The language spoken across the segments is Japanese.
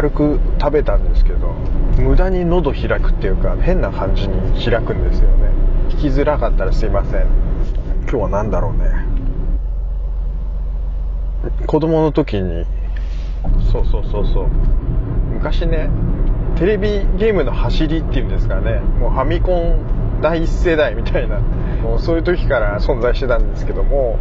軽く食べたんですけど無駄に喉開くっていうか変な感じに開くんですよね。聞きづらかったらすいません。今日は何だろうね。子供の時にそうそうそうそう。昔ねテレビゲームの走りっていうんですかね。もうファミコン第一世代みたいなもうそういう時から存在してたんですけども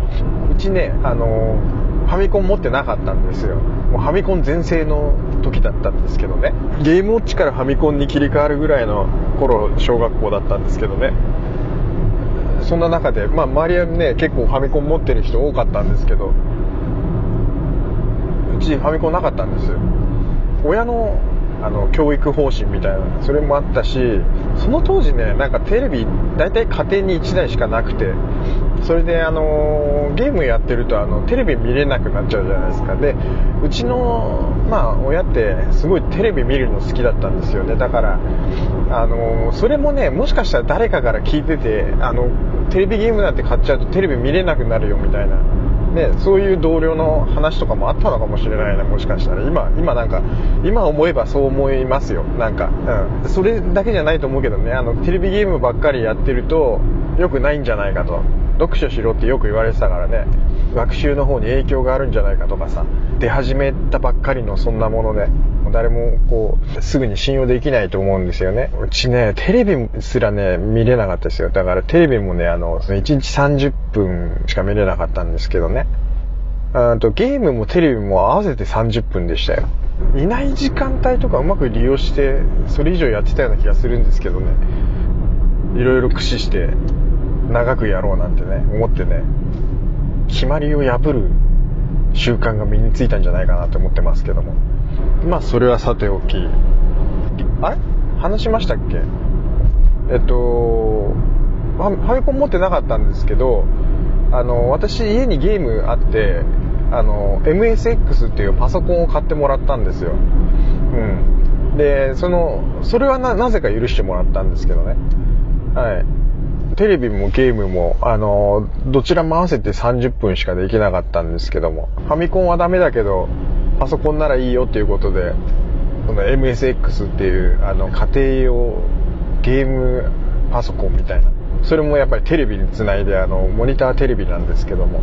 うちねあのファミコン持ってなかったんですよ。もうファミコン全盛の時だったんですけどね。ゲームウォッチからファミコンに切り替わるぐらいの頃小学校だったんですけどね。そんな中で、まあ、周りはね結構ファミコン持ってる人多かったんですけどうちファミコンなかったんです。親のあの教育方針みたいなそれもあったしその当時ねなんかテレビ大体家庭に1台しかなくてそれであのゲームやってるとあのテレビ見れなくなっちゃうじゃないですか。でうちのまあ親ってすごいテレビ見るの好きだったんですよね。だからあのそれもねもしかしたら誰かから聞いててあのテレビゲームなんて買っちゃうとテレビ見れなくなるよみたいな。ね、そういう同僚の話とかもあったのかもしれないなもしかしたら。今今なんか今思えばそう思いますよ。なんか、うん、それだけじゃないと思うけどね。あのテレビゲームばっかりやってると良くないんじゃないかと。読書しろってよく言われてたからね。学習の方に影響があるんじゃないかとかさ。出始めたばっかりのそんなもので誰もこうすぐに信用できないと思うんですよね。うちねテレビすらね見れなかったですよ。だからテレビもねあの1日30分しか見れなかったんですけどね。あとゲームもテレビも合わせて30分でしたよ。いない時間帯とかうまく利用してそれ以上やってたような気がするんですけどね。いろいろ駆使して長くやろうなんてね思ってね決まりを破る習慣が身についたんじゃないかなと思ってますけども。まあそれはさておき。あれ？話しましたっけ？えっとファミコン持ってなかったんですけどあの私家にゲームあってあの MSX っていうパソコンを買ってもらったんですよ。うん。でそのそれはなぜか許してもらったんですけどね。はい。テレビもゲームもあのどちらも合わせて30分しかできなかったんですけども。ファミコンはダメだけどパソコンならいいよっていうことでこの MSX っていうあの家庭用ゲームパソコンみたいな。それもやっぱりテレビにつないであのモニターテレビなんですけども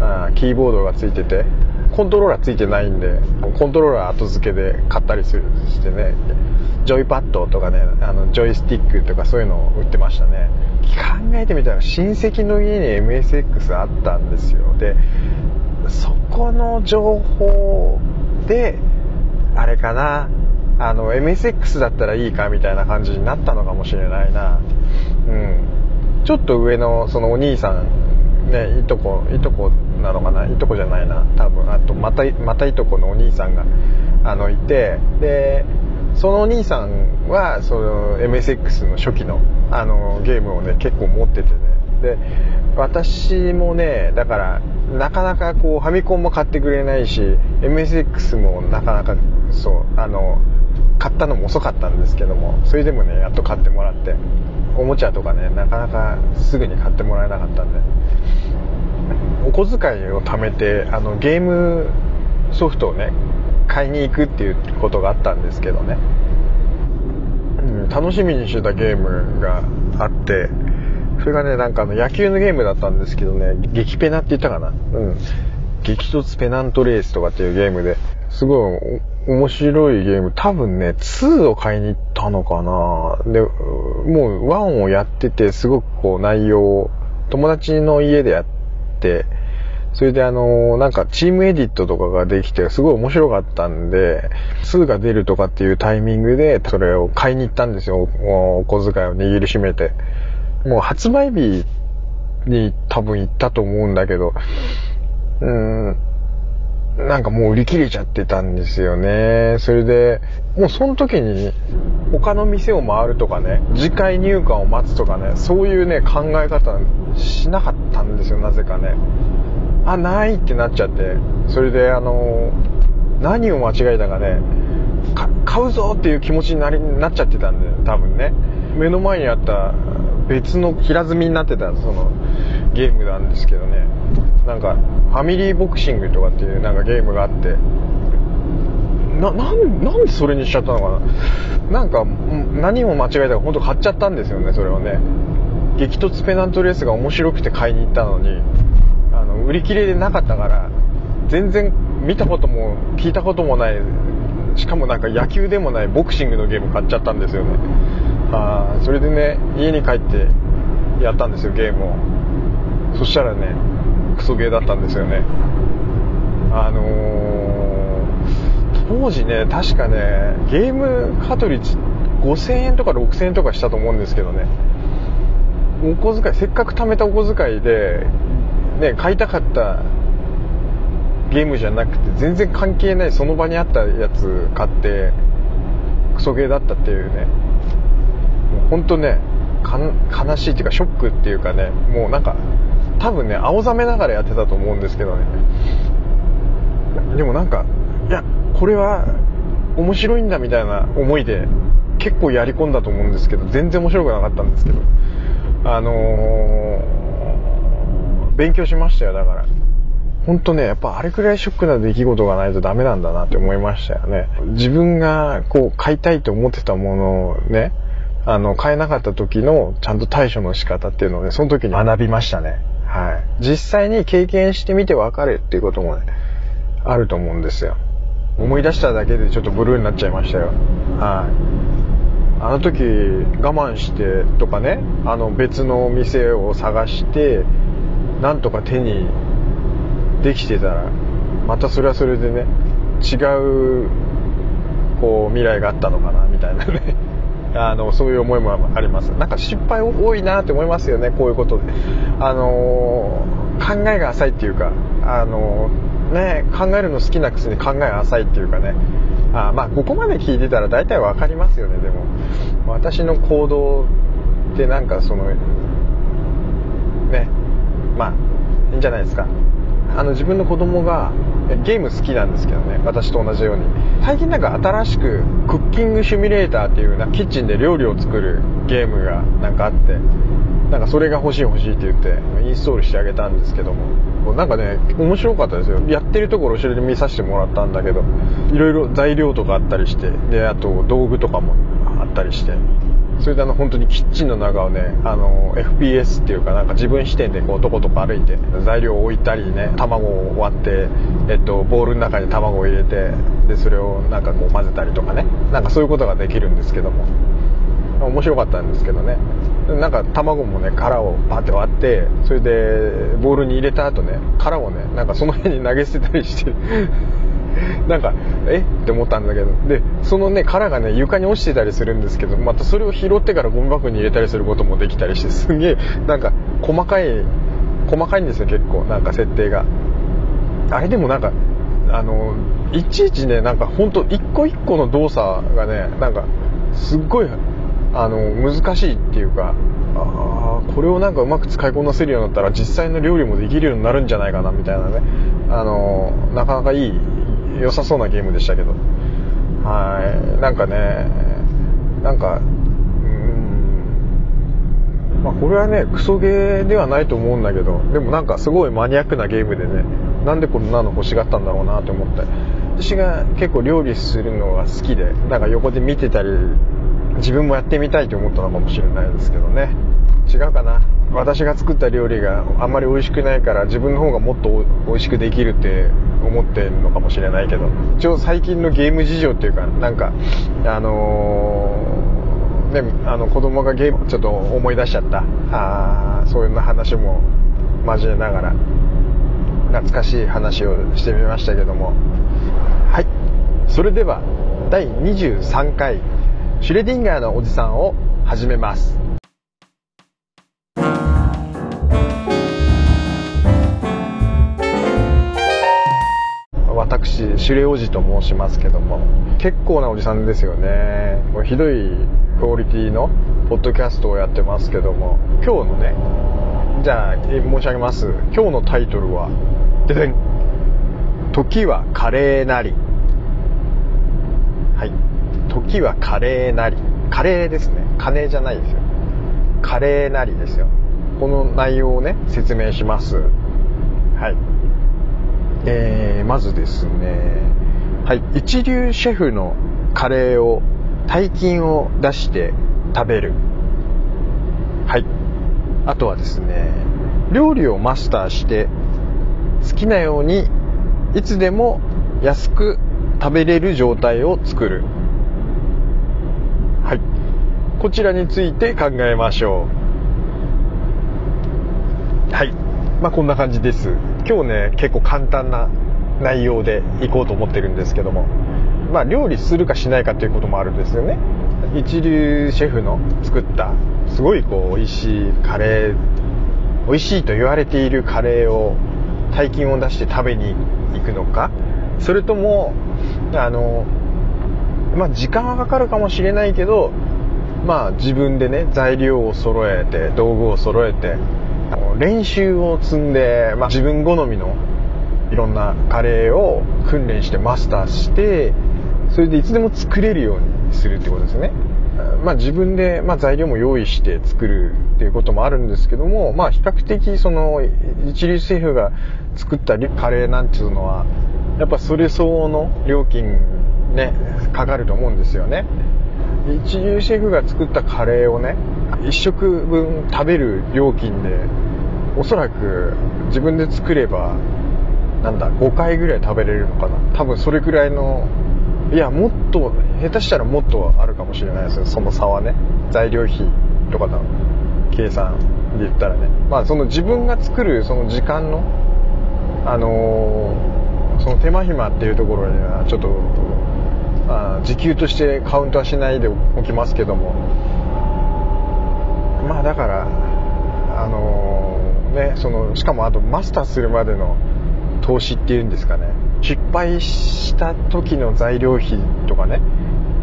あキーボードがついててコントローラーついてないんでコントローラー後付けで買ったりするしてねジョイパッドとかねあのジョイスティックとかそういうのを売ってましたね。考えてみたら親戚の家に MSX あったんですよ。でそこの情報であれかなあの MSX だったらいいかみたいな感じになったのかもしれないな。うん。ちょっと上のそのお兄さんねいとこいとこなのかな？いとこじゃないな。多分。あとまたまたいとこのお兄さんがあのいて。でそのお兄さんはその MSX の初期のあのゲームをね結構持っててね。で私もねだからなかなかこうファミコンも買ってくれないし MSX もなかなかそうあの買ったのも遅かったんですけどもそれでもねやっと買ってもらっておもちゃとかねなかなかすぐに買ってもらえなかったんで。お小遣いを貯めてあのゲームソフトをね買いに行くっていうことがあったんですけどね、うん、楽しみにしてたゲームがあってそれがねなんかあの野球のゲームだったんですけどね激ペナって言ったかな？うん激突ペナントレースとかっていうゲームですごい面白いゲーム。多分ね、2を買いに行ったのかな？で、もう1をやってて、すごくこう内容を、友達の家でやって、それであの、なんかチームエディットとかができて、すごい面白かったんで、2が出るとかっていうタイミングで、それを買いに行ったんですよ。お小遣いを握りしめて。もう発売日に多分行ったと思うんだけど、うん、なんかもう売り切れちゃってたんですよね。それで、もうその時に他の店を回るとかね、次回入荷を待つとかね、そういうね、考え方しなかったんですよ、なぜかね。あ、ないってなっちゃって。それで、あの、何を間違えたかね、か買うぞっていう気持ちになりなっちゃってたんで、多分ね。目の前にあった別の平積みになってた、その、ゲームなんですけどね。なんか、ファミリーボクシングとかっていうなんかゲームがあって、ななんでそれにしちゃったのかな。なんか何も間違えたか本当買っちゃったんですよねそれをね。激突ペナントレースが面白くて買いに行ったのに。あの売り切れでなかったから全然見たことも聞いたこともない。しかもなんか野球でもないボクシングのゲーム買っちゃったんですよね。あそれでね家に帰ってやったんですよゲームを。そしたらねクソゲーだったんですよね。あのー、当時ね確かねゲームカトリッジ5000円とか6000円とかしたと思うんですけどね。お小遣いせっかく貯めたお小遣いでね買いたかったゲームじゃなくて全然関係ないその場にあったやつ買ってクソゲーだったっていうね。もうほんとね悲しいっていうかショックっていうかねもうなんか多分ね青ざめながらやってたと思うんですけどね。でもなんかいやこれは面白いんだみたいな思いで結構やり込んだと思うんですけど全然面白くなかったんですけど。あのー、勉強しましたよだから。本当ね、やっぱあれくらいショックな出来事がないとダメなんだなって思いましたよね。自分がこう買いたいと思ってたものをね、あの、買えなかった時のちゃんと対処の仕方っていうのをね、その時に学びましたね。はい。実際に経験してみて分かるっていうこともね、あると思うんですよ。思い出しただけでちょっとブルーになっちゃいましたよ。はい。あの時我慢してとかね、あの別のお店を探して、なんとか手にできてたらまたそれはそれでね違うこう未来があったのかなみたいなねあのそういう思いもあります。なんか失敗多いなって思いますよねこういうことで。あのー、考えが浅いっていうかあのー、ね考えるの好きなくせに考えが浅いっていうかね。あまあここまで聞いてたら大体分かりますよねでも。私の行動ってなんかそのねまあいいんじゃないですか。あの自分の子供がゲーム好きなんですけどね私と同じように。最近なんか新しくクッキングシミュレーターっていうなキッチンで料理を作るゲームがなんかあってなんかそれが欲しい欲しいって言ってインストールしてあげたんですけども。なんかね面白かったですよ。やってるところ後ろで見させてもらったんだけどいろいろ材料とかあったりしてであと道具とかもあったりして。それであの本当にキッチンの中をねあの FPS っていうかなんか自分視点でこうとことこ歩いて材料を置いたりね卵を割って、えっと、ボウルの中に卵を入れてでそれをなんかこう混ぜたりとかね。なんかそういうことができるんですけども。面白かったんですけどね。なんか卵もね殻をパッて割ってそれでボウルに入れた後ね殻をねなんかその辺に投げ捨てたりして。なんか、え？って思ったんだけど。で、そのね、殻がね、床に落ちてたりするんですけど、またそれを拾ってからゴミ箱に入れたりすることもできたりして、すげえ、なんか、細かい、細かいんですよ、結構。なんか設定が。あれでもなんか、あの、いちいちね、なんかほんと一個一個の動作がね、なんか、すっごい、あの、難しいっていうか、ああこれをなんかうまく使いこなせるようになったら実際の料理もできるようになるんじゃないかなみたいなねあのなかなかいい良さそうなゲームでしたけど。はい。なんかねなんかうん。まあこれはねクソゲーではないと思うんだけどでもなんかすごいマニアックなゲームでねなんでこんなの欲しがったんだろうなと思って。私が結構料理するのが好きでなんか横で見てたり自分もやってみたいと思ったのかもしれないですけどね。違うかな。私が作った料理があんまり美味しくないから自分の方がもっと美味しくできるって思ってるのかもしれないけど。一応最近のゲーム事情っていうかなんかあのー、ねあの子供がゲームちょっと思い出しちゃった。あそういう話も交えながら懐かしい話をしてみましたけども。はい。それでは第23回シュレディンガーのおじさんを始めます。私シュレおじと申しますけども結構なおじさんですよね。もうひどいクオリティのポッドキャストをやってますけども今日のねじゃあ申し上げます。今日のタイトルはででん時はカレーなり。はい。時はカレーなり。カレーですね。金じゃないですよ。カレーなりですよ。この内容をね説明します。はい。えー、まずですねはい一流シェフのカレーを大金を出して食べる。はいあとはですね料理をマスターして好きなようにいつでも安く食べれる状態を作る。はいこちらについて考えましょう。はいまあこんな感じです。今日ね結構簡単な内容でいこうと思ってるんですけども。まあ料理するかしないかということもあるんですよね。一流シェフの作ったすごいこう美味しいカレー美味しいと言われているカレーを大金を出して食べに行くのか。それともあのまあ時間はかかるかもしれないけどまあ自分でね材料を揃えて道具を揃えて練習を積んで、まあ、自分好みのいろんなカレーを訓練してマスターしてそれでいつでも作れるようにするってことですね。まあ、自分で、まあ、材料も用意して作るっていうこともあるんですけども、まあ、比較的その一流シェフが作ったカレーなんていうのはやっぱそれ相応の料金ねかかると思うんですよね一流シェフが作ったカレーをね1食分食べる料金でおそらく自分で作ればなんだ5回ぐらい食べれるのかな。多分それくらいのいやもっと下手したらもっとあるかもしれないですよ。その差はね。材料費とかの計算で言ったらね。まあその自分が作るその時間のあのー、その手間暇っていうところにはちょっとあ時給としてカウントはしないでおきますけども。まあだからあのー、ねそのしかもあとマスターするまでの投資っていうんですかね。失敗した時の材料費とかね。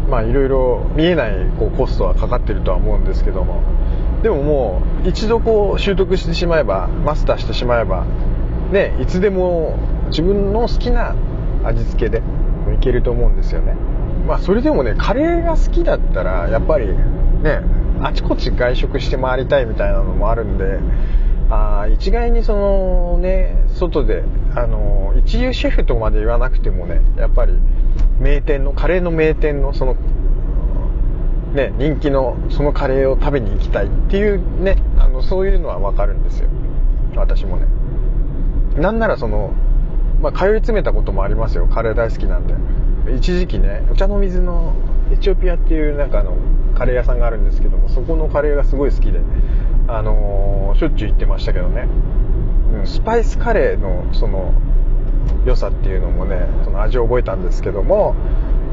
まあいろいろ見えないこうコストはかかってるとは思うんですけども。でももう一度こう習得してしまえばマスターしてしまえばねいつでも自分の好きな味付けでいけると思うんですよね。まあそれでもねカレーが好きだったらやっぱりねあちこち外食して回りたいみたいなのもあるんであ一概にそのね外であの一流シェフとまで言わなくてもねやっぱり名店のカレーの名店のそのね人気のそのカレーを食べに行きたいっていうねあのそういうのは分かるんですよ。私もね。なんならそのまあ通い詰めたこともありますよ。カレー大好きなんで。一時期ねお茶の水のエチオピアっていうなんかあのカレー屋さんがあるんですけどもそこのカレーがすごい好きであのー、しょっちゅう行ってましたけどね、うん、スパイスカレーのその良さっていうのもねその味を覚えたんですけども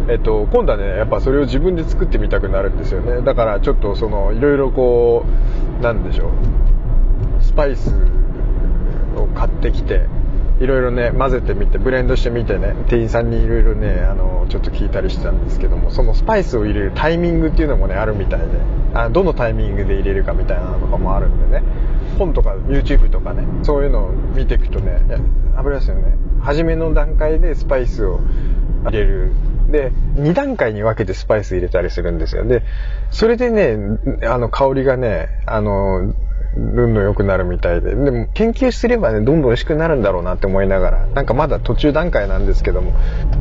えっと、今度はねやっぱそれを自分で作ってみたくなるんですよね。だからちょっとそのいろいろこうなんでしょうスパイスを買ってきていろいろね混ぜてみてブレンドしてみてね店員さんにいろいろねあのちょっと聞いたりしてたんですけどもそのスパイスを入れるタイミングっていうのもねあるみたいであどのタイミングで入れるかみたいなのとかもあるんでね本とか YouTube とかねそういうのを見ていくとね油ですよね。初めの段階でスパイスを入れる。で2段階に分けてスパイス入れたりするんですよ。でそれでねあの香りがねあのどんどん良くなるみたいで。でも研究すればね、どんどん美味しくなるんだろうなって思いながら、なんかまだ途中段階なんですけども、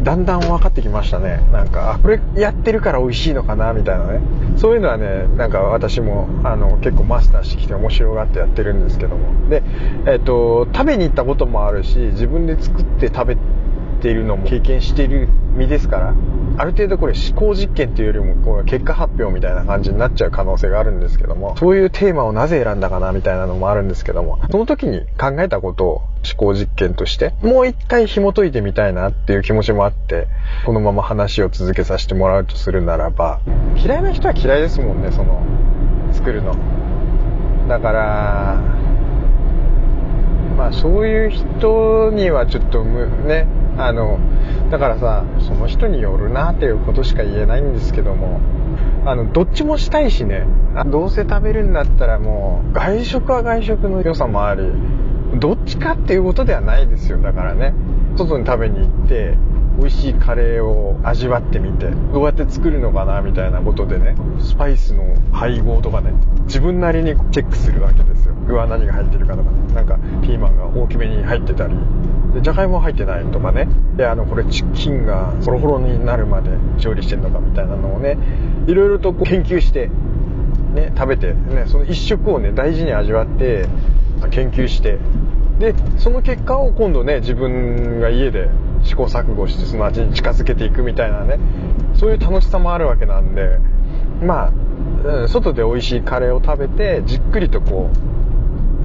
だんだん分かってきましたね。なんか、あ、これやってるから美味しいのかな、みたいなね。そういうのはね、なんか私も、あの、結構マスターしてきて面白がってやってるんですけども。で、えっ、と、食べに行ったこともあるし、自分で作って食べてるのも経験してる身ですから、ある程度これ思考実験っていうよりもこう結果発表みたいな感じになっちゃう可能性があるんですけども、そういうテーマをなぜ選んだかなみたいなのもあるんですけども、その時に考えたことを思考実験として、もう一回紐解いてみたいなっていう気持ちもあって、このまま話を続けさせてもらうとするならば、嫌いな人は嫌いですもんね、その、作るの。だから、まあそういう人にはちょっとね、あの、だからさその人によるなっていうことしか言えないんですけどもあのどっちもしたいしね。どうせ食べるんだったらもう外食は外食の良さもありどっちかっていうことではないですよ。だからね。外に食べに行って美味しいカレーを味わってみてどうやって作るのかなみたいなことでねスパイスの配合とかね自分なりにチェックするわけですよ。具は何が入ってるかとかね。なんかピーマンが大きめに入ってたりじゃがいも入ってないとかね。であのこれチキンがホロホロになるまで調理してんのかみたいなのをねいろいろとこう研究してね食べてねその一食をね大事に味わって研究して。でその結果を今度ね自分が家で試行錯誤してその味に近づけていくみたいなねそういう楽しさもあるわけなんでまあ、外で美味しいカレーを食べてじっくりとこ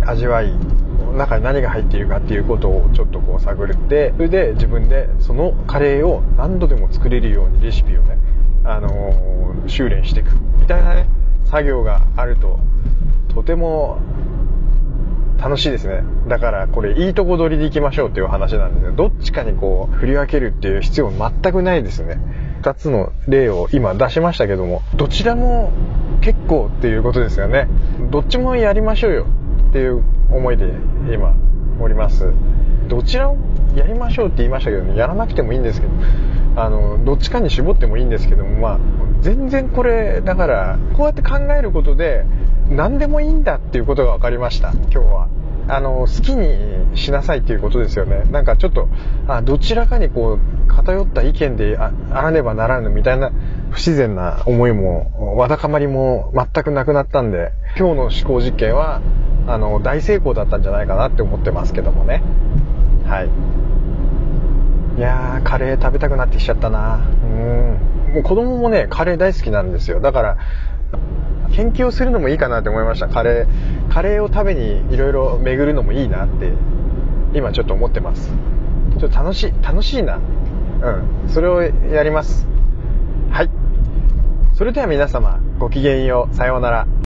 う味わい中に何が入っているかっていうことをちょっとこう探ってそれで自分でそのカレーを何度でも作れるようにレシピをね、あのー、修練していくみたいなね作業があるととても楽しいですね。だからこれいいとこ取りでいきましょうっていう話なんですよ。どっちかにこう振り分けるっていう必要全くないですね。2つの例を今出しましたけども、どちらも結構っていうことですよね。どっちもやりましょうよっていう思いで今おります。どちらをやりましょうって言いましたけどね、やらなくてもいいんですけど、あの、どっちかに絞ってもいいんですけども、まあ、全然これ、だから、こうやって考えることで、何でもいいんだっていうことが分かりました、今日は。あの、好きにしなさいっていうことですよね。なんかちょっと、あどちらかにこう、偏った意見であらねばならぬみたいな不自然な思いも、わだかまりも全くなくなったんで、今日の思考実験は、あの、大成功だったんじゃないかなって思ってますけどもね。はい。いやー、カレー食べたくなってきちゃったな。うん。もう子供もね、カレー大好きなんですよ。だから、研究をするのもいいかなって思いました。カレーカレーを食べにいろいろ巡るのもいいなって今ちょっと思ってます。ちょっと楽しい楽しいな。うん。それをやります。はい。それでは皆様ごきげんよう。さようなら。